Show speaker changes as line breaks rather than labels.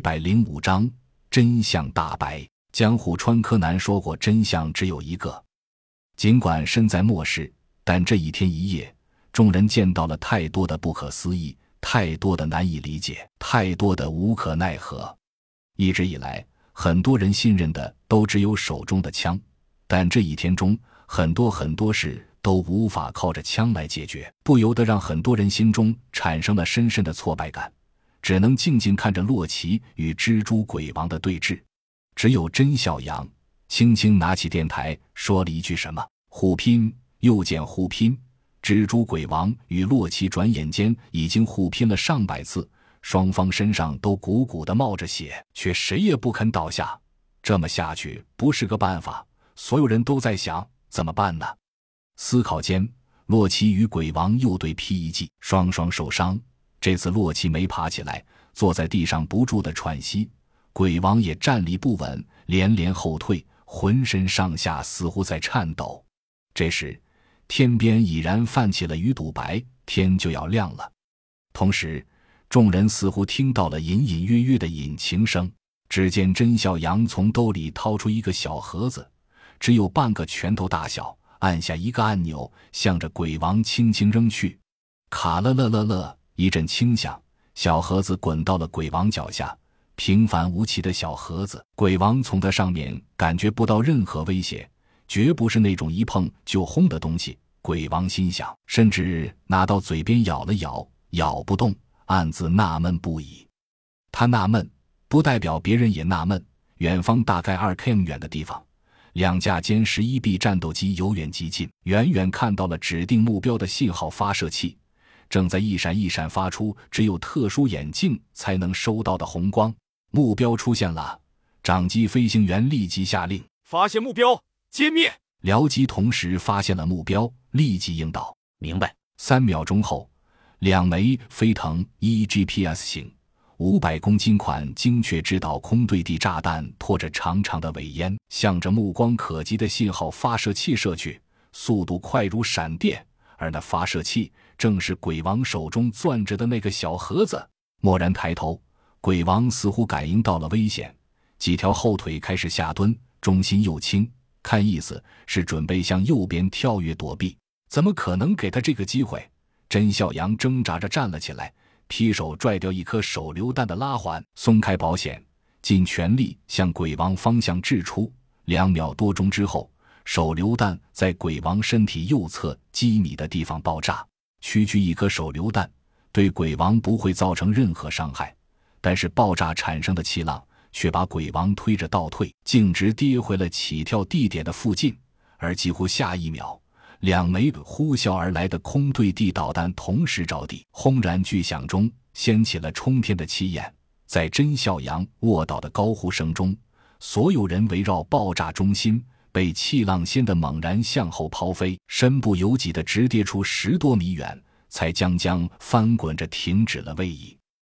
一百零五章真相大白。江户川柯南说过，真相只有一个。尽管身在末世，但这一天一夜，众人见到了太多的不可思议，太多的难以理解，太多的无可奈何。一直以来，很多人信任的都只有手中的枪，但这一天中，很多很多事。都无法靠着枪来解决，不由得让很多人心中产生了深深的挫败感，只能静静看着洛奇与蜘蛛鬼王的对峙。只有甄小阳轻轻拿起电台，说了一句：“什么互拼，又见互拼。”蜘蛛鬼王与洛奇转眼间已经互拼了上百次，双方身上都鼓鼓的冒着血，却谁也不肯倒下。这么下去不是个办法，所有人都在想怎么办呢？思考间，洛奇与鬼王又对劈一记，双双受伤。这次洛奇没爬起来，坐在地上不住的喘息；鬼王也站立不稳，连连后退，浑身上下似乎在颤抖。这时，天边已然泛起了鱼肚白，天就要亮了。同时，众人似乎听到了隐隐约约的引擎声。只见甄笑阳从兜里掏出一个小盒子，只有半个拳头大小。按下一个按钮，向着鬼王轻轻扔去，卡了乐乐乐一阵轻响，小盒子滚到了鬼王脚下。平凡无奇的小盒子，鬼王从它上面感觉不到任何威胁，绝不是那种一碰就轰的东西。鬼王心想，甚至拿到嘴边咬了咬，咬不动，暗自纳闷不已。他纳闷，不代表别人也纳闷。远方大概二 km 远的地方。两架歼十一 B 战斗机由远及近，远远看到了指定目标的信号发射器，正在一闪一闪发出只有特殊眼镜才能收到的红光。目标出现了，掌机飞行员立即下令：
发现目标，歼灭。
僚机同时发现了目标，立即应道：
明白。
三秒钟后，两枚飞腾 E GPS 型。五百公斤款精确制导空对地炸弹拖着长长的尾烟，向着目光可及的信号发射器射去，速度快如闪电。而那发射器正是鬼王手中攥着的那个小盒子。蓦然抬头，鬼王似乎感应到了危险，几条后腿开始下蹲，重心又轻，看意思是准备向右边跳跃躲避。怎么可能给他这个机会？甄笑阳挣扎着站了起来。劈手拽掉一颗手榴弹的拉环，松开保险，尽全力向鬼王方向掷出。两秒多钟之后，手榴弹在鬼王身体右侧几米的地方爆炸。区区一颗手榴弹对鬼王不会造成任何伤害，但是爆炸产生的气浪却把鬼王推着倒退，径直跌回了起跳地点的附近。而几乎下一秒。两枚呼啸而来的空对地导弹同时着地，轰然巨响中掀起了冲天的气焰。在甄孝阳卧倒的高呼声中，所有人围绕爆炸中心，被气浪掀得猛然向后抛飞，身不由己地直跌出十多米远，才将将翻滚着停止了位移。